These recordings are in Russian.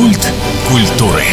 Культ культуры.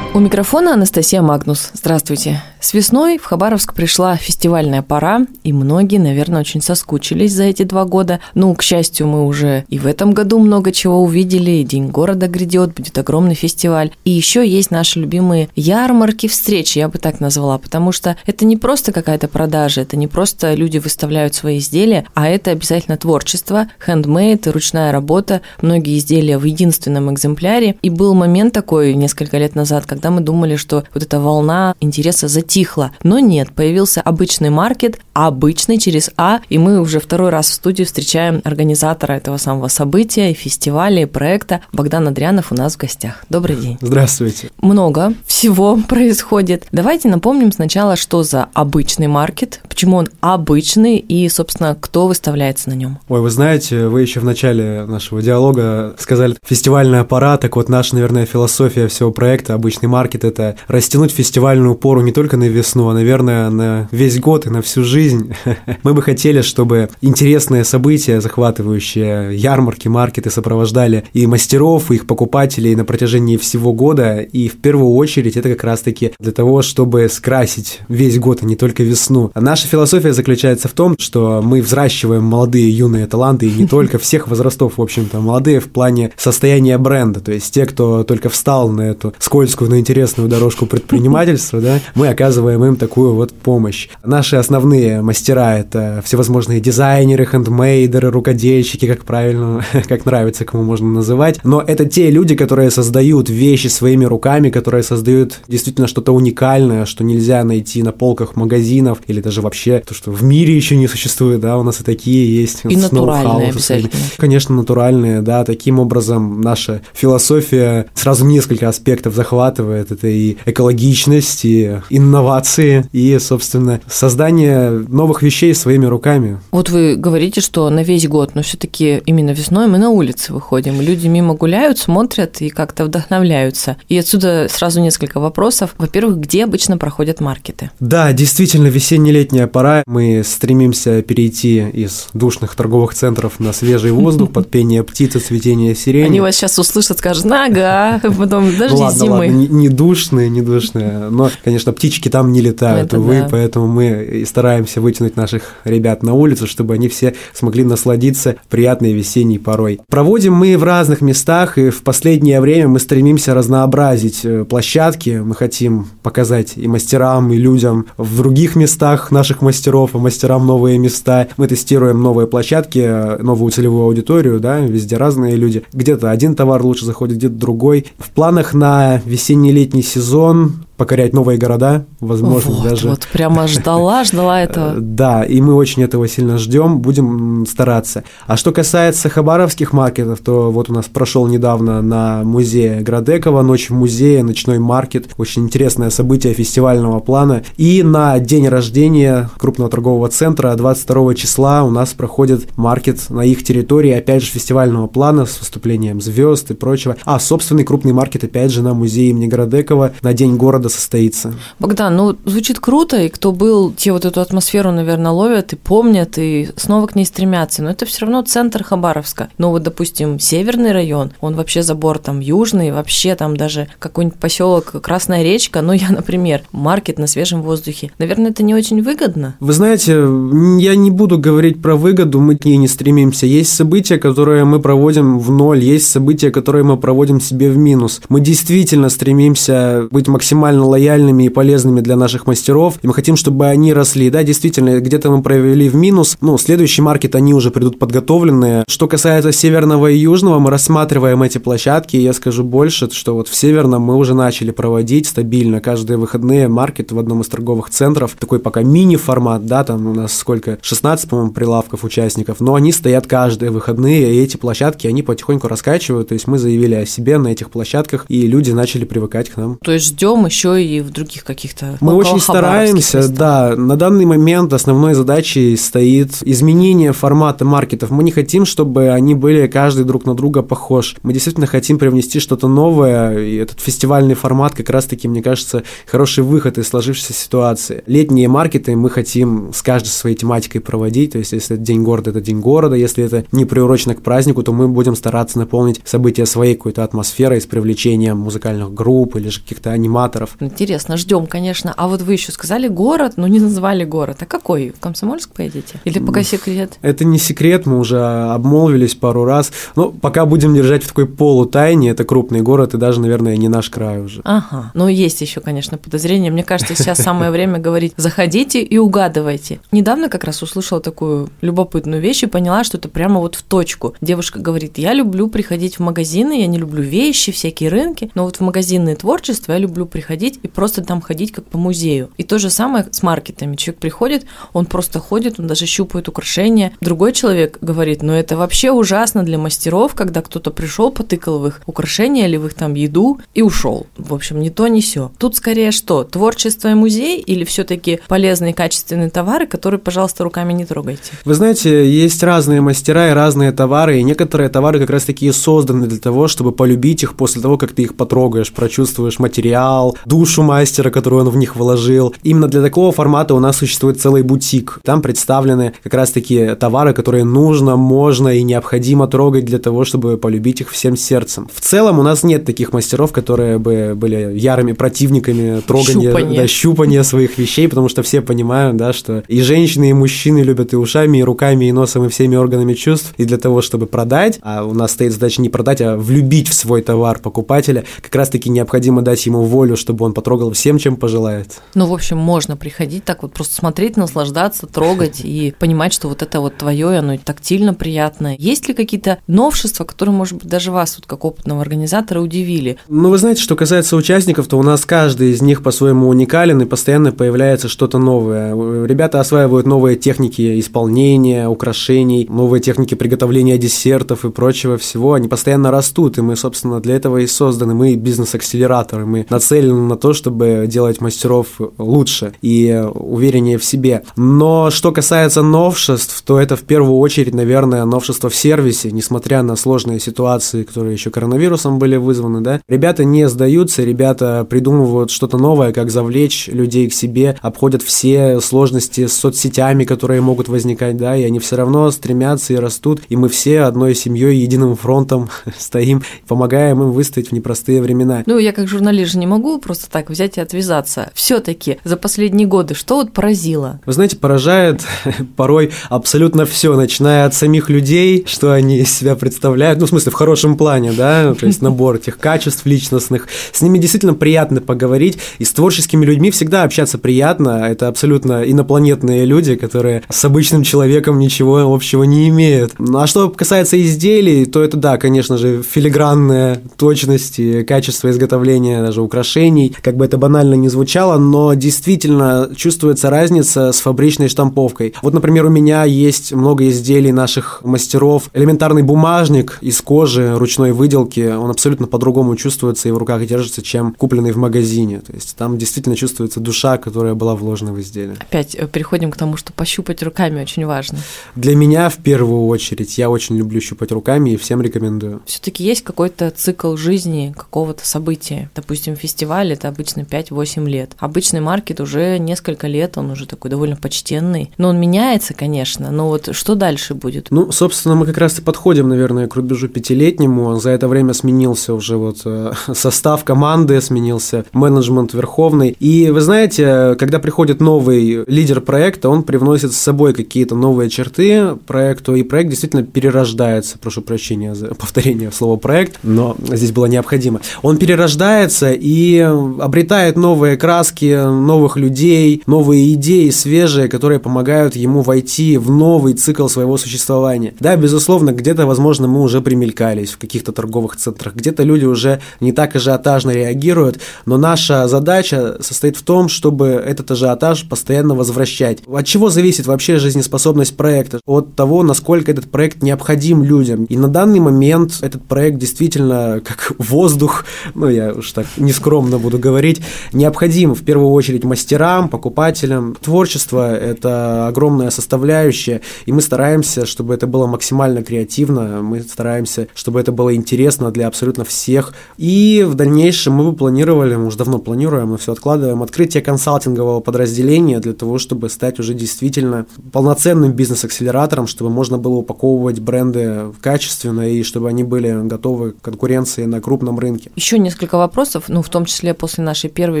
У микрофона Анастасия Магнус. Здравствуйте. С весной в Хабаровск пришла фестивальная пора, и многие, наверное, очень соскучились за эти два года. Ну, к счастью, мы уже и в этом году много чего увидели, и День города грядет, будет огромный фестиваль. И еще есть наши любимые ярмарки, встречи, я бы так назвала, потому что это не просто какая-то продажа, это не просто люди выставляют свои изделия, а это обязательно творчество, хендмейд, ручная работа, многие изделия в единственном экземпляре. И был момент такой несколько лет назад, когда мы думали, что вот эта волна интереса за затихло. Но нет, появился обычный маркет, обычный через А, и мы уже второй раз в студии встречаем организатора этого самого события, и фестиваля, и проекта. Богдан Адрианов у нас в гостях. Добрый день. Здравствуйте. Много всего происходит. Давайте напомним сначала, что за обычный маркет, почему он обычный и, собственно, кто выставляется на нем. Ой, вы знаете, вы еще в начале нашего диалога сказали фестивальная пора, так вот наша, наверное, философия всего проекта «Обычный маркет» — это растянуть фестивальную пору не только на весну, а, наверное, на весь год и на всю жизнь. Мы бы хотели, чтобы интересные события, захватывающие ярмарки, маркеты сопровождали и мастеров, и их покупателей на протяжении всего года. И в первую очередь это как раз-таки для того, чтобы скрасить весь год, а не только весну. А наша философия заключается в том, что мы взращиваем молодые юные таланты, и не только всех возрастов, в общем-то, молодые в плане состояния бренда. То есть те, кто только встал на эту скользкую, но интересную дорожку предпринимательства, да, мы оказываем им такую вот помощь. Наши основные мастера – это всевозможные дизайнеры, хендмейдеры, рукодельщики, как правильно, как нравится, кому можно называть. Но это те люди, которые создают вещи своими руками, которые создают действительно что-то уникальное, что нельзя найти на полках магазинов или даже вообще то, что в мире еще не существует, да, у нас и такие есть. И натуральные обязательно. Конечно, натуральные, да, таким образом наша философия сразу несколько аспектов захватывает. Это и экологичность, и инновации и, собственно, создание новых вещей своими руками. Вот вы говорите, что на весь год, но все-таки именно весной мы на улице выходим, люди мимо гуляют, смотрят и как-то вдохновляются. И отсюда сразу несколько вопросов. Во-первых, где обычно проходят маркеты? Да, действительно, весенне-летняя пора. Мы стремимся перейти из душных торговых центров на свежий воздух под пение птицы, цветение сирени. Они вас сейчас услышат, скажут, ага, потом даже ну, ладно, зимы. Ладно, не, не душные, не душные. Но, конечно, птички там не летают, Это увы, да. поэтому мы и стараемся вытянуть наших ребят на улицу, чтобы они все смогли насладиться приятной весенней порой. Проводим мы в разных местах, и в последнее время мы стремимся разнообразить э, площадки. Мы хотим показать и мастерам, и людям в других местах наших мастеров, и мастерам новые места. Мы тестируем новые площадки, э, новую целевую аудиторию, да, везде разные люди. Где-то один товар лучше заходит, где-то другой. В планах на весенне-летний сезон покорять новые города, возможно, вот, даже. Вот прямо ждала, ждала этого. Да, и мы очень этого сильно ждем, будем стараться. А что касается хабаровских маркетов, то вот у нас прошел недавно на музее Градекова ночь в музее, ночной маркет, очень интересное событие фестивального плана. И на день рождения крупного торгового центра 22 числа у нас проходит маркет на их территории, опять же фестивального плана с выступлением звезд и прочего. А собственный крупный маркет опять же на музее имени Градекова на день города года состоится. Богдан, ну звучит круто, и кто был, те вот эту атмосферу, наверное, ловят и помнят, и снова к ней стремятся. Но это все равно центр Хабаровска. Ну вот, допустим, северный район, он вообще забор там южный, вообще там даже какой-нибудь поселок Красная речка, ну я, например, маркет на свежем воздухе. Наверное, это не очень выгодно. Вы знаете, я не буду говорить про выгоду, мы к ней не стремимся. Есть события, которые мы проводим в ноль, есть события, которые мы проводим себе в минус. Мы действительно стремимся быть максимально максимально лояльными и полезными для наших мастеров, и мы хотим, чтобы они росли. Да, действительно, где-то мы провели в минус, ну, следующий маркет, они уже придут подготовленные. Что касается северного и южного, мы рассматриваем эти площадки, и я скажу больше, что вот в северном мы уже начали проводить стабильно каждые выходные маркет в одном из торговых центров, такой пока мини-формат, да, там у нас сколько, 16, по-моему, прилавков участников, но они стоят каждые выходные, и эти площадки, они потихоньку раскачивают, то есть мы заявили о себе на этих площадках, и люди начали привыкать к нам. То есть ждем еще еще и в других каких-то Мы очень стараемся, местах. да. На данный момент основной задачей стоит изменение формата маркетов. Мы не хотим, чтобы они были каждый друг на друга похож. Мы действительно хотим привнести что-то новое, и этот фестивальный формат как раз-таки, мне кажется, хороший выход из сложившейся ситуации. Летние маркеты мы хотим с каждой своей тематикой проводить, то есть если это День города, это День города, если это не приурочено к празднику, то мы будем стараться наполнить события своей какой-то атмосферой с привлечением музыкальных групп или же каких-то аниматоров. Интересно, ждем, конечно. А вот вы еще сказали город, но не назвали город. А какой? В Комсомольск поедете? Или пока секрет? Это не секрет, мы уже обмолвились пару раз. Но пока будем держать в такой полутайне, это крупный город и даже, наверное, не наш край уже. Ага. Но есть еще, конечно, подозрение. Мне кажется, сейчас самое время говорить «заходите и угадывайте». Недавно как раз услышала такую любопытную вещь и поняла, что это прямо вот в точку. Девушка говорит, я люблю приходить в магазины, я не люблю вещи, всякие рынки, но вот в магазинное творчество я люблю приходить и просто там ходить как по музею. И то же самое с маркетами. Человек приходит, он просто ходит, он даже щупает украшения. Другой человек говорит, ну это вообще ужасно для мастеров, когда кто-то пришел, потыкал в их украшения или в их там еду и ушел. В общем, не то, не все. Тут скорее что? Творчество и музей или все-таки полезные качественные товары, которые, пожалуйста, руками не трогайте? Вы знаете, есть разные мастера и разные товары, и некоторые товары как раз таки созданы для того, чтобы полюбить их после того, как ты их потрогаешь, прочувствуешь материал, душу мастера, которую он в них вложил. Именно для такого формата у нас существует целый бутик. Там представлены как раз таки товары, которые нужно, можно и необходимо трогать для того, чтобы полюбить их всем сердцем. В целом у нас нет таких мастеров, которые бы были ярыми противниками трогания, щупания. Да, щупания своих вещей, потому что все понимают, да, что и женщины, и мужчины любят и ушами, и руками, и носом, и всеми органами чувств. И для того, чтобы продать, а у нас стоит задача не продать, а влюбить в свой товар покупателя, как раз-таки необходимо дать ему волю, чтобы он потрогал всем, чем пожелает. Ну, в общем, можно приходить так вот просто смотреть, наслаждаться, трогать и понимать, что вот это вот твое, оно тактильно приятное. Есть ли какие-то новшества, которые, может быть, даже вас, вот как опытного организатора, удивили? Ну, вы знаете, что касается участников, то у нас каждый из них по-своему уникален, и постоянно появляется что-то новое. Ребята осваивают новые техники исполнения, украшений, новые техники приготовления десертов и прочего всего. Они постоянно растут, и мы, собственно, для этого и созданы. Мы бизнес-акселераторы, мы нацелены на то, чтобы делать мастеров лучше и увереннее в себе. Но что касается новшеств, то это в первую очередь, наверное, новшество в сервисе, несмотря на сложные ситуации, которые еще коронавирусом были вызваны, да. Ребята не сдаются, ребята придумывают что-то новое, как завлечь людей к себе, обходят все сложности с соцсетями, которые могут возникать, да, и они все равно стремятся и растут, и мы все одной семьей, единым фронтом стоим, помогаем им выстоять в непростые времена. Ну, я как журналист же не могу просто так взять и отвязаться. Все-таки за последние годы что вот поразило? Вы знаете, поражает порой абсолютно все, начиная от самих людей, что они из себя представляют, ну, в смысле, в хорошем плане, да, то есть набор этих качеств личностных. С ними действительно приятно поговорить, и с творческими людьми всегда общаться приятно. Это абсолютно инопланетные люди, которые с обычным человеком ничего общего не имеют. Ну, а что касается изделий, то это, да, конечно же, филигранная точность и качество изготовления даже украшений, как бы это банально не звучало, но действительно чувствуется разница с фабричной штамповкой. Вот, например, у меня есть много изделий наших мастеров. Элементарный бумажник из кожи, ручной выделки, он абсолютно по-другому чувствуется и в руках держится, чем купленный в магазине. То есть там действительно чувствуется душа, которая была вложена в изделие. Опять э, переходим к тому, что пощупать руками очень важно. Для меня в первую очередь я очень люблю щупать руками и всем рекомендую. Все-таки есть какой-то цикл жизни какого-то события. Допустим, фестиваль это обычно 5-8 лет. Обычный маркет уже несколько лет, он уже такой довольно почтенный. Но он меняется, конечно. Но вот что дальше будет? Ну, собственно, мы как раз и подходим, наверное, к рубежу пятилетнему. За это время сменился уже вот э, состав команды, сменился менеджмент верховный. И вы знаете, когда приходит новый лидер проекта, он привносит с собой какие-то новые черты проекту, и проект действительно перерождается. Прошу прощения за повторение слова проект, но здесь было необходимо. Он перерождается и обретает новые краски, новых людей, новые идеи, свежие, которые помогают ему войти в новый цикл своего существования. Да, безусловно, где-то, возможно, мы уже примелькались в каких-то торговых центрах, где-то люди уже не так ажиотажно реагируют, но наша задача состоит в том, чтобы этот ажиотаж постоянно возвращать. От чего зависит вообще жизнеспособность проекта? От того, насколько этот проект необходим людям. И на данный момент этот проект действительно как воздух, ну я уж так нескромно буду буду говорить, необходим в первую очередь мастерам, покупателям. Творчество – это огромная составляющая, и мы стараемся, чтобы это было максимально креативно, мы стараемся, чтобы это было интересно для абсолютно всех. И в дальнейшем мы бы планировали, мы уже давно планируем, мы все откладываем, открытие консалтингового подразделения для того, чтобы стать уже действительно полноценным бизнес-акселератором, чтобы можно было упаковывать бренды качественно и чтобы они были готовы к конкуренции на крупном рынке. Еще несколько вопросов, ну, в том числе после нашей первой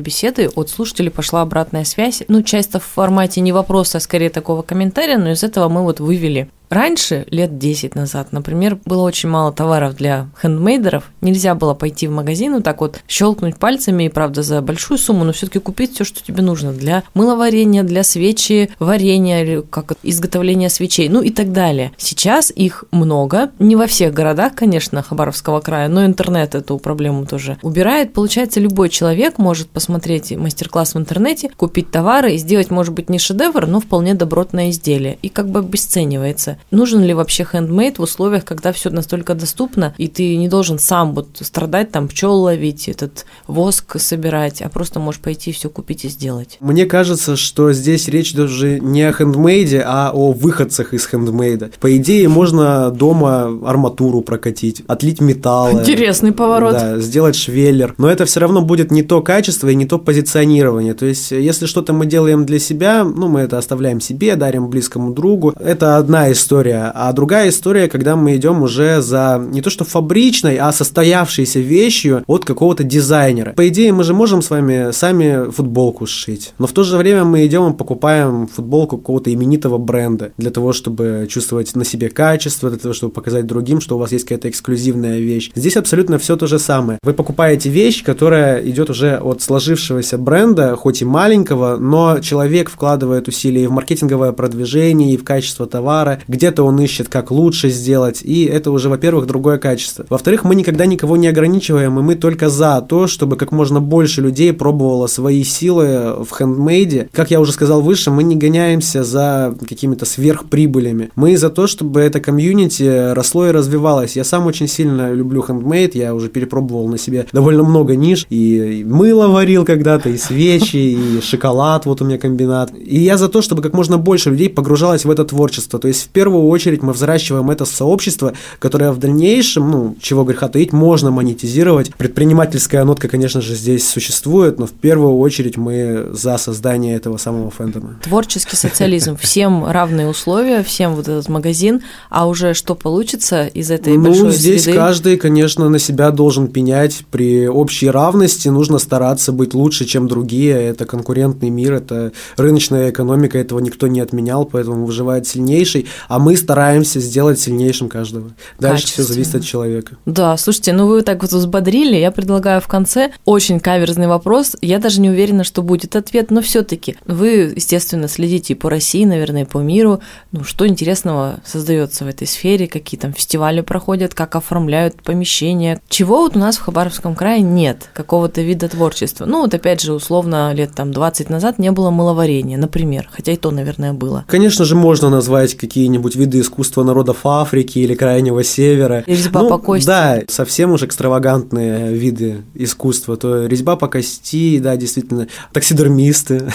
беседы от слушателей пошла обратная связь. Ну, часто в формате не вопроса, а скорее такого комментария, но из этого мы вот вывели Раньше, лет 10 назад, например, было очень мало товаров для хендмейдеров. Нельзя было пойти в магазин и так вот щелкнуть пальцами и, правда, за большую сумму, но все-таки купить все, что тебе нужно для мыловарения, для свечи, варенья, как изготовления свечей, ну и так далее. Сейчас их много. Не во всех городах, конечно, Хабаровского края, но интернет эту проблему тоже убирает. Получается, любой человек может посмотреть мастер-класс в интернете, купить товары и сделать, может быть, не шедевр, но вполне добротное изделие. И как бы обесценивается нужен ли вообще хендмейд в условиях, когда все настолько доступно, и ты не должен сам вот страдать, там пчел ловить, этот воск собирать, а просто можешь пойти все купить и сделать. Мне кажется, что здесь речь даже не о хендмейде, а о выходцах из хендмейда. По идее, можно дома арматуру прокатить, отлить металл. Интересный поворот. Да, сделать швеллер. Но это все равно будет не то качество и не то позиционирование. То есть, если что-то мы делаем для себя, ну, мы это оставляем себе, дарим близкому другу. Это одна из история, а другая история, когда мы идем уже за не то что фабричной, а состоявшейся вещью от какого-то дизайнера. По идее, мы же можем с вами сами футболку сшить, но в то же время мы идем и покупаем футболку какого-то именитого бренда для того, чтобы чувствовать на себе качество, для того, чтобы показать другим, что у вас есть какая-то эксклюзивная вещь. Здесь абсолютно все то же самое. Вы покупаете вещь, которая идет уже от сложившегося бренда, хоть и маленького, но человек вкладывает усилия и в маркетинговое продвижение, и в качество товара, где-то он ищет, как лучше сделать, и это уже, во-первых, другое качество. Во-вторых, мы никогда никого не ограничиваем, и мы только за то, чтобы как можно больше людей пробовало свои силы в хендмейде. Как я уже сказал выше, мы не гоняемся за какими-то сверхприбылями. Мы за то, чтобы это комьюнити росло и развивалось. Я сам очень сильно люблю хендмейд, я уже перепробовал на себе довольно много ниш, и мыло варил когда-то, и свечи, и шоколад, вот у меня комбинат. И я за то, чтобы как можно больше людей погружалось в это творчество. То есть в первую очередь мы взращиваем это сообщество, которое в дальнейшем, ну, чего греха таить, можно монетизировать. Предпринимательская нотка, конечно же, здесь существует, но в первую очередь мы за создание этого самого фэндома. Творческий социализм. Всем равные условия, всем вот этот магазин, а уже что получится из этой ну, большой здесь среды? каждый, конечно, на себя должен пенять. При общей равности нужно стараться быть лучше, чем другие. Это конкурентный мир, это рыночная экономика, этого никто не отменял, поэтому выживает сильнейший а мы стараемся сделать сильнейшим каждого. Дальше все зависит от человека. Да, слушайте, ну вы так вот взбодрили, я предлагаю в конце очень каверзный вопрос. Я даже не уверена, что будет ответ, но все-таки вы, естественно, следите и по России, наверное, и по миру. Ну, что интересного создается в этой сфере, какие там фестивали проходят, как оформляют помещения. Чего вот у нас в Хабаровском крае нет, какого-то вида творчества. Ну, вот опять же, условно, лет там 20 назад не было мыловарения, например, хотя и то, наверное, было. Конечно же, можно назвать какие-нибудь какие-нибудь виды искусства народов Африки или Крайнего Севера. Резьба ну, по кости. Да, совсем уж экстравагантные виды искусства. То резьба по кости, да, действительно, таксидермисты.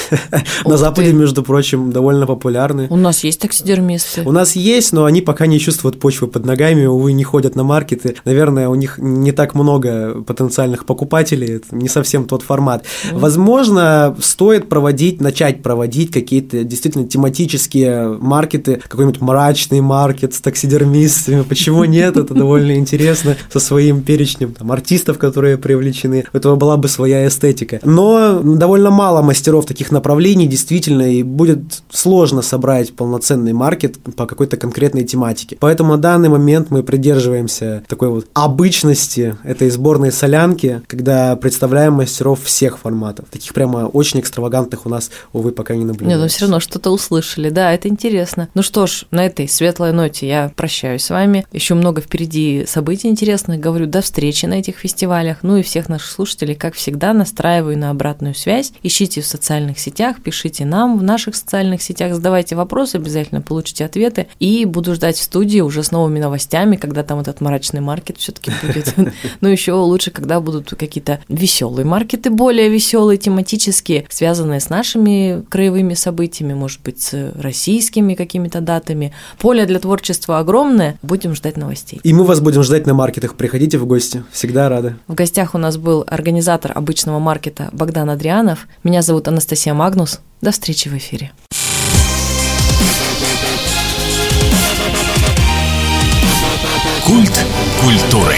На Западе, между прочим, довольно популярны. У нас есть таксидермисты. У нас есть, но они пока не чувствуют почвы под ногами, увы, не ходят на маркеты. Наверное, у них не так много потенциальных покупателей, это не совсем тот формат. Возможно, стоит проводить, начать проводить какие-то действительно тематические маркеты, какой-нибудь мрачный маркет с таксидермистами. Почему нет? Это довольно интересно со своим перечнем там, артистов, которые привлечены. У этого была бы своя эстетика. Но довольно мало мастеров таких направлений, действительно, и будет сложно собрать полноценный маркет по какой-то конкретной тематике. Поэтому на данный момент мы придерживаемся такой вот обычности этой сборной солянки, когда представляем мастеров всех форматов. Таких прямо очень экстравагантных у нас, увы, пока не наблюдается. Нет, но все равно что-то услышали. Да, это интересно. Ну что ж, на на этой светлой ноте я прощаюсь с вами. Еще много впереди событий интересных. Говорю, до встречи на этих фестивалях. Ну и всех наших слушателей, как всегда, настраиваю на обратную связь. Ищите в социальных сетях, пишите нам в наших социальных сетях, задавайте вопросы, обязательно получите ответы. И буду ждать в студии уже с новыми новостями, когда там этот мрачный маркет все-таки будет. Ну еще лучше, когда будут какие-то веселые маркеты, более веселые, тематические, связанные с нашими краевыми событиями, может быть, с российскими какими-то датами. Поле для творчества огромное. Будем ждать новостей. И мы вас будем ждать на маркетах. Приходите в гости. Всегда рады. В гостях у нас был организатор обычного маркета Богдан Адрианов. Меня зовут Анастасия Магнус. До встречи в эфире. Культ культуры.